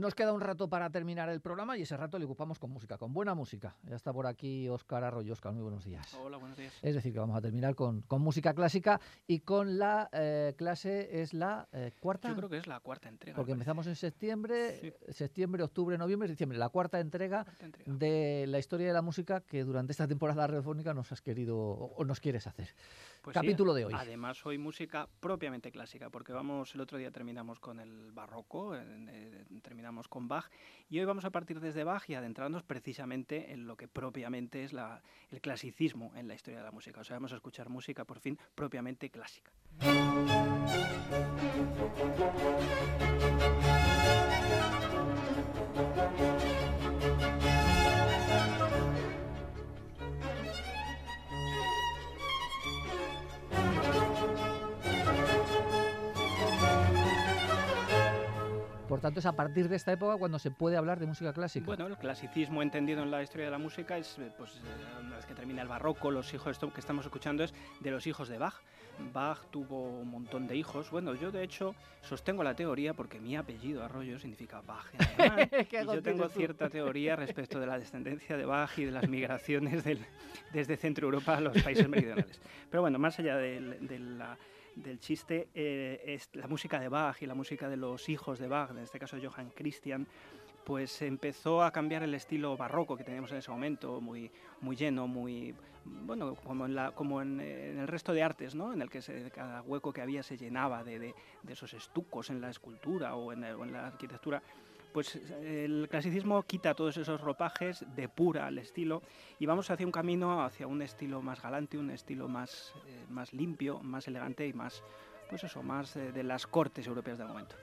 Nos queda un rato para terminar el programa y ese rato le ocupamos con música, con buena música. Ya está por aquí Óscar Arroyo. Óscar, muy buenos días. Hola, buenos días. Es decir, que vamos a terminar con, con música clásica y con la eh, clase, ¿es la eh, cuarta? Yo creo que es la cuarta entrega. Porque empezamos en septiembre, Sí. septiembre, octubre, noviembre, diciembre, la cuarta entrega Cuarta entrega. de la historia de la música que durante esta temporada radiofónica nos has querido o o nos quieres hacer. Pues sí, Capítulo de hoy. Además, hoy música propiamente clásica, porque vamos, el otro día terminamos con el barroco, eh, terminamos con Bach, y hoy vamos a partir desde Bach y adentrarnos precisamente en lo que propiamente es la, el clasicismo en la historia de la música. O sea, vamos a escuchar música, por fin, propiamente clásica. Tanto, es a partir de esta época cuando se puede hablar de música clásica. Bueno, el clasicismo entendido en la historia de la música es, eh, pues, eh, una vez que termina el barroco, los hijos, esto que estamos escuchando es de los hijos de Bach. Bach tuvo un montón de hijos. Bueno, yo de hecho sostengo la teoría porque mi apellido Arroyo significa Bach en alemán. ¿Qué y yo tengo cierta teoría respecto de la descendencia de Bach y de las migraciones del- desde Centro Europa a los países meridionales. Pero bueno, más allá del, de la- del chiste, eh, es la música de Bach y la música de los hijos de Bach, en este caso Johann Christian, pues empezó a cambiar el estilo barroco que teníamos en ese momento, muy, muy lleno, muy, bueno, como en, la, como en, el resto de artes, ¿no? En el que cada hueco que había se llenaba de, de- esos estucos en la escultura o en la arquitectura. Pues el clasicismo quita todos esos ropajes, depura el estilo y vamos hacia un camino, hacia un estilo más galante, un estilo más, eh, más limpio, más elegante y más, pues eso, más eh, de las cortes europeas del momento.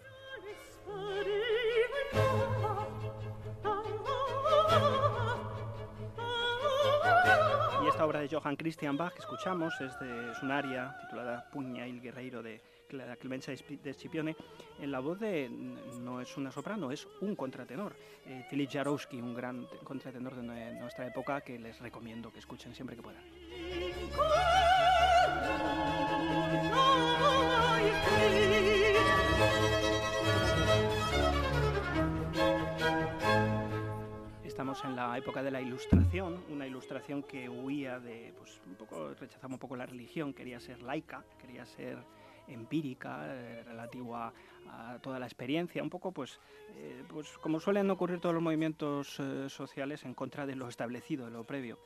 Y esta obra de Johann Christian Bach que escuchamos es, de, es un aria titulada Pugna il Guerreiro de la Clemencia de Scipione. En la voz de, no es una soprano, es un contratenor. Eh, Philip Jarowski, un gran te- contratenor de nue- nuestra época que les recomiendo que escuchen siempre que puedan. Estamos en la época de la ilustración, una ilustración que huía de, pues un poco, rechazaba un poco la religión, quería ser laica, quería ser empírica, eh, relativo a, toda la experiencia, un poco pues, eh, pues como suelen ocurrir todos los movimientos eh, sociales en contra de lo establecido, de lo previo.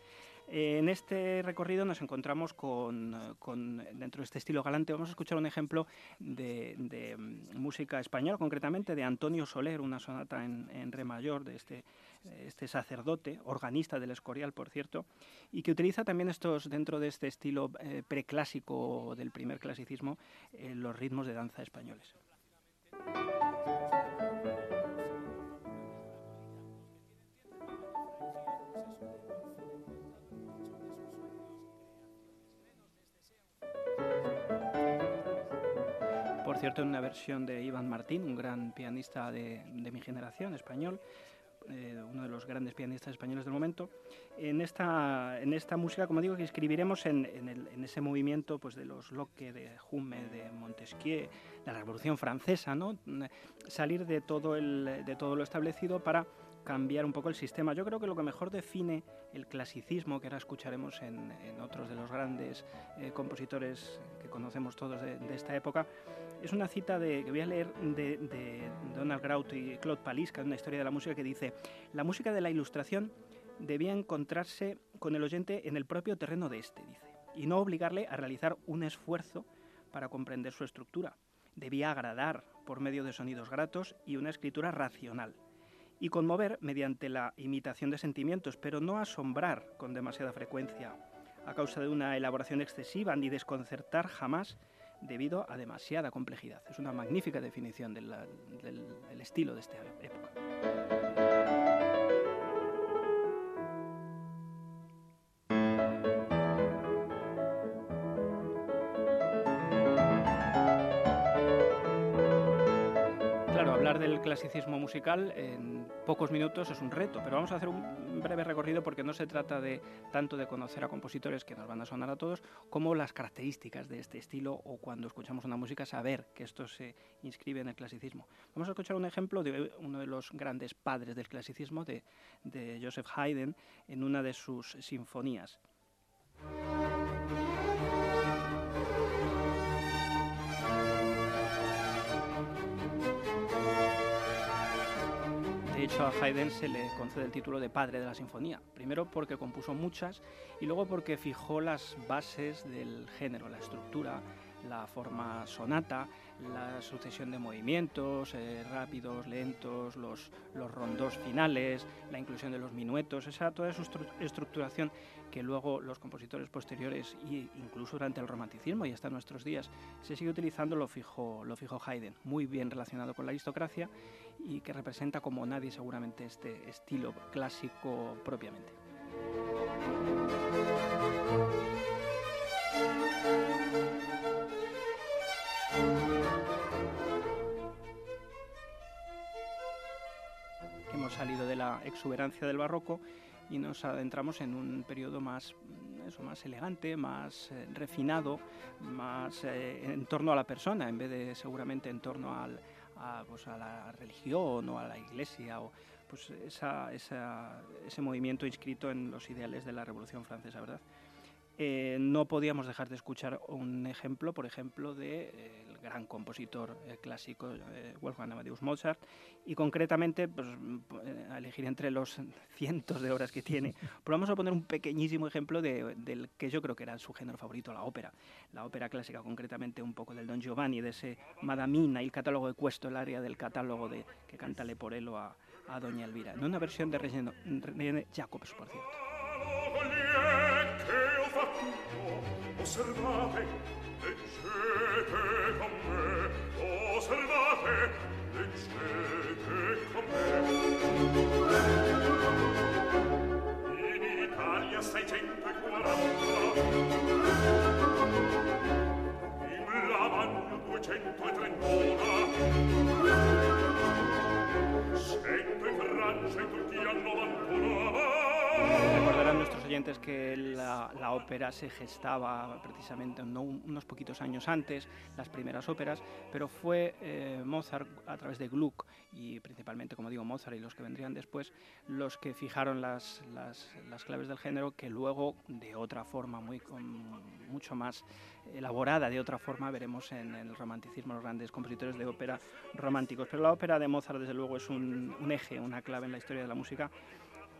En este recorrido nos encontramos con, con, dentro de este estilo galante, vamos a escuchar un ejemplo de, mm, música española, concretamente de Antonio Soler, una sonata en re mayor de este, este sacerdote, organista del Escorial, por cierto, y que utiliza también estos, dentro de este estilo eh, preclásico del primer clasicismo, eh, los ritmos de danza españoles. Por cierto, en una versión de Iván Martín, un gran pianista de, de mi generación, español, eh, uno de los grandes pianistas españoles del momento. En esta, en esta música, como digo, que escribiremos en, ese movimiento pues, de los Locke, de Hume, de Montesquieu, la Revolución Francesa, ¿no? salir de todo, el, de todo lo establecido para cambiar un poco el sistema. Yo creo que lo que mejor define el clasicismo, que ahora escucharemos en, en otros de los grandes eh, compositores que conocemos todos de, de esta época, es una cita de, que voy a leer de, Donald Grout y Claude Palisca, una historia de la música que dice, la música de la ilustración debía encontrarse con el oyente en el propio terreno de este, dice, y no obligarle a realizar un esfuerzo para comprender su estructura. Debía agradar por medio de sonidos gratos y una escritura racional, y conmover mediante la imitación de sentimientos, pero no asombrar con demasiada frecuencia a causa de una elaboración excesiva ni desconcertar jamás debido a demasiada complejidad. Es una magnífica definición del estilo de esta época. Clasicismo musical en pocos minutos es un reto, pero vamos a hacer un breve recorrido porque no se trata de tanto de conocer a compositores que nos van a sonar a todos, como las características de este estilo o cuando escuchamos una música saber que esto se inscribe en el clasicismo. Vamos a escuchar un ejemplo de uno de los grandes padres del clasicismo, de, de Joseph Haydn, en una de sus sinfonías. De hecho, a Haydn se le concede el título de padre de la sinfonía. Primero porque compuso muchas y luego porque fijó las bases del género, la estructura, la forma sonata, la sucesión de movimientos eh, rápidos, lentos, los, los rondos finales, la inclusión de los minuetos, esa, toda esa estructuración que luego los compositores posteriores e incluso durante el romanticismo y hasta nuestros días se sigue utilizando lo fijo, lo fijo Haydn, muy bien relacionado con la aristocracia y que representa como nadie seguramente este estilo clásico propiamente. La exuberancia del barroco y nos adentramos en un periodo más, mm, eso, más elegante, más eh, refinado, más eh, en torno a la persona, en vez de seguramente en torno al, a, pues, a la religión o a la iglesia o pues ese movimiento inscrito en los ideales de la Revolución Francesa, ¿verdad? Eh, no podíamos dejar de escuchar un ejemplo, por ejemplo, del de, el gran compositor eh, clásico eh, Wolfgang Amadeus Mozart, y concretamente, pues, a elegir entre los cientos de obras que tiene, pero vamos a poner un pequeñísimo ejemplo de, del que yo creo que era su género favorito, la ópera. La ópera clásica, concretamente un poco del Don Giovanni, de ese Madamina y el catálogo de Cuesto, el área del catálogo de que canta Leporello a, a Doña Elvira, en una versión de René Jacobs, por cierto. osservate leggete con me. Osservate leggete con me. In Italia 640 in Lavagna 231 oyentes que la, ópera se gestaba precisamente no, unos poquitos años antes, las primeras óperas, pero fue eh, Mozart a través de Gluck y principalmente, como digo, Mozart y los que vendrían después, los que fijaron las, las, las claves del género que luego de otra forma, muy, con, mucho más elaborada, de otra forma, veremos en el romanticismo los grandes compositores de ópera románticos. Pero la ópera de Mozart, desde luego, es un, un eje, una clave en la historia de la música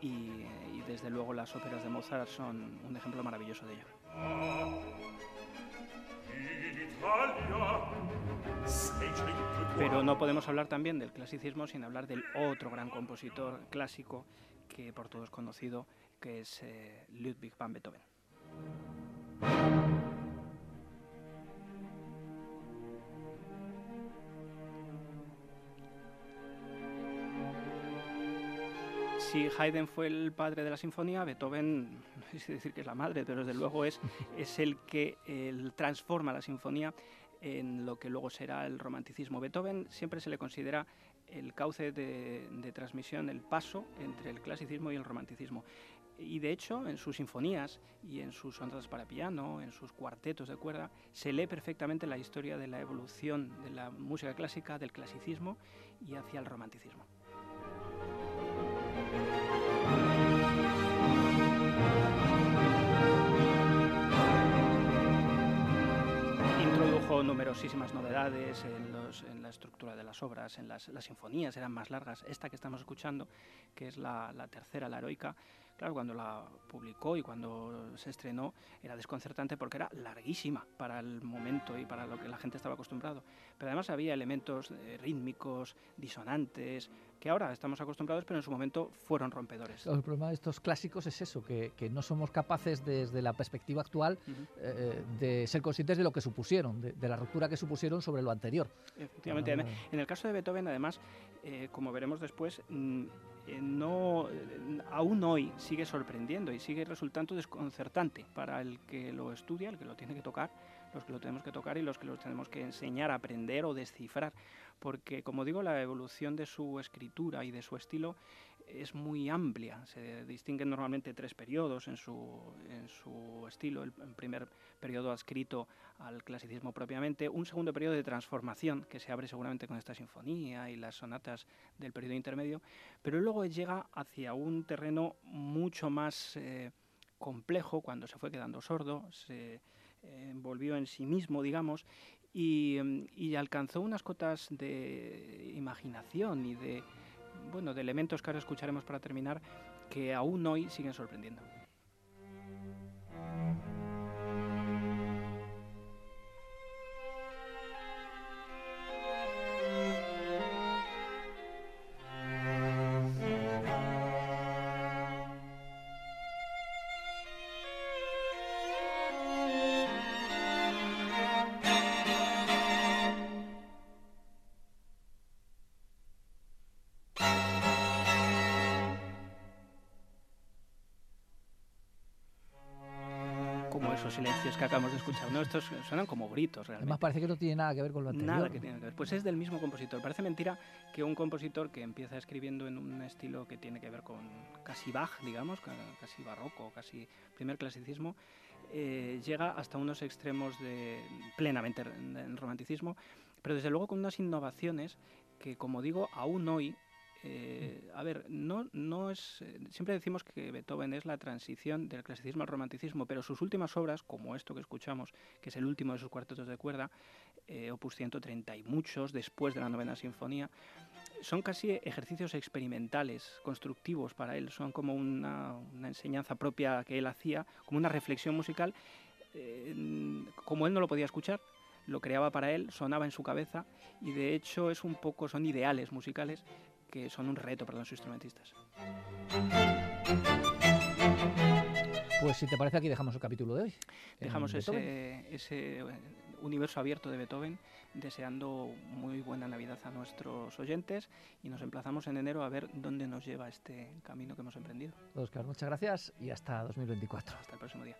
y, desde luego las óperas de Mozart son un ejemplo maravilloso de ello. Pero no podemos hablar también del clasicismo sin hablar del otro gran compositor clásico que por todos conocido, que es eh, Ludwig van Beethoven. Si Haydn fue el padre de la sinfonía, Beethoven, no decir que es la madre, pero desde luego es, es el que transforma la sinfonía en lo que luego será el romanticismo. Beethoven siempre se le considera el cauce de, de transmisión, el paso entre el clasicismo y el romanticismo. Y de hecho, en sus sinfonías y en sus sonatas para piano, en sus cuartetos de cuerda, se lee perfectamente la historia de la evolución de la música clásica, del clasicismo y hacia el romanticismo. Introdujo numerosísimas novedades en, la estructura de las obras, en las, las, sinfonías eran más largas. Esta que estamos escuchando, que es la, la tercera, la heroica, claro, cuando la publicó y cuando se estrenó era desconcertante porque era larguísima para el momento y para lo que la gente estaba acostumbrado. Pero además había elementos eh, rítmicos, disonantes, que ahora estamos acostumbrados, pero en su momento fueron rompedores. El problema de estos clásicos es eso, que, que no somos capaces desde la perspectiva actual uh -huh. eh, de ser conscientes de lo que supusieron, de, de, la ruptura que supusieron sobre lo anterior. Efectivamente, ah, en el caso de Beethoven, además, eh, como veremos después, mm, eh, no, aún hoy sigue sorprendiendo y sigue resultando desconcertante para el que lo estudia, el que lo tiene que tocar, los que lo tenemos que tocar y los que lo tenemos que enseñar aprender o descifrar, porque como digo, la evolución de su escritura y de su estilo es muy amplia. Se distinguen normalmente tres periodos en su, en su estilo. El, primer periodo adscrito al clasicismo propiamente, un segundo periodo de transformación que se abre seguramente con esta sinfonía y las sonatas del periodo intermedio, pero luego llega hacia un terreno mucho más eh, complejo cuando se fue quedando sordo, se eh, envolvió en sí mismo, digamos, y, y alcanzó unas cotas de imaginación y de bueno, de elementos que ahora escucharemos para terminar, que aún hoy siguen sorprendiendo. Silencios que acabamos de escuchar. ¿no? Estos suenan como gritos realmente. Además parece que no tiene nada que ver con lo anterior. Nada que tiene que ver. Pues es del mismo compositor. Parece mentira que un compositor que empieza escribiendo en un estilo que tiene que ver con casi Bach, digamos, casi barroco, casi primer clasicismo, eh, llega hasta unos extremos de plenamente en romanticismo, pero desde luego con unas innovaciones que, como digo, aún hoy eh, a ver, no, no es. Eh, siempre decimos que Beethoven es la transición del clasicismo al romanticismo, pero sus últimas obras, como esto que escuchamos, que es el último de sus cuartetos de cuerda, eh, opus 130 y muchos, después de la novena sinfonía, son casi ejercicios experimentales, constructivos para él. Son como una, una enseñanza propia que él hacía, como una reflexión musical. como él no lo podía escuchar, lo creaba para él, sonaba en su cabeza y de hecho es un poco, son ideales musicales que son un reto para los instrumentistas. Pues si te parece aquí dejamos el capítulo de hoy. Dejamos ese, ese, eh, universo abierto de Beethoven deseando muy buena Navidad a nuestros oyentes y nos emplazamos en enero a ver dónde nos lleva este camino que hemos emprendido. Oscar, muchas gracias y hasta 2024. Hasta el próximo día.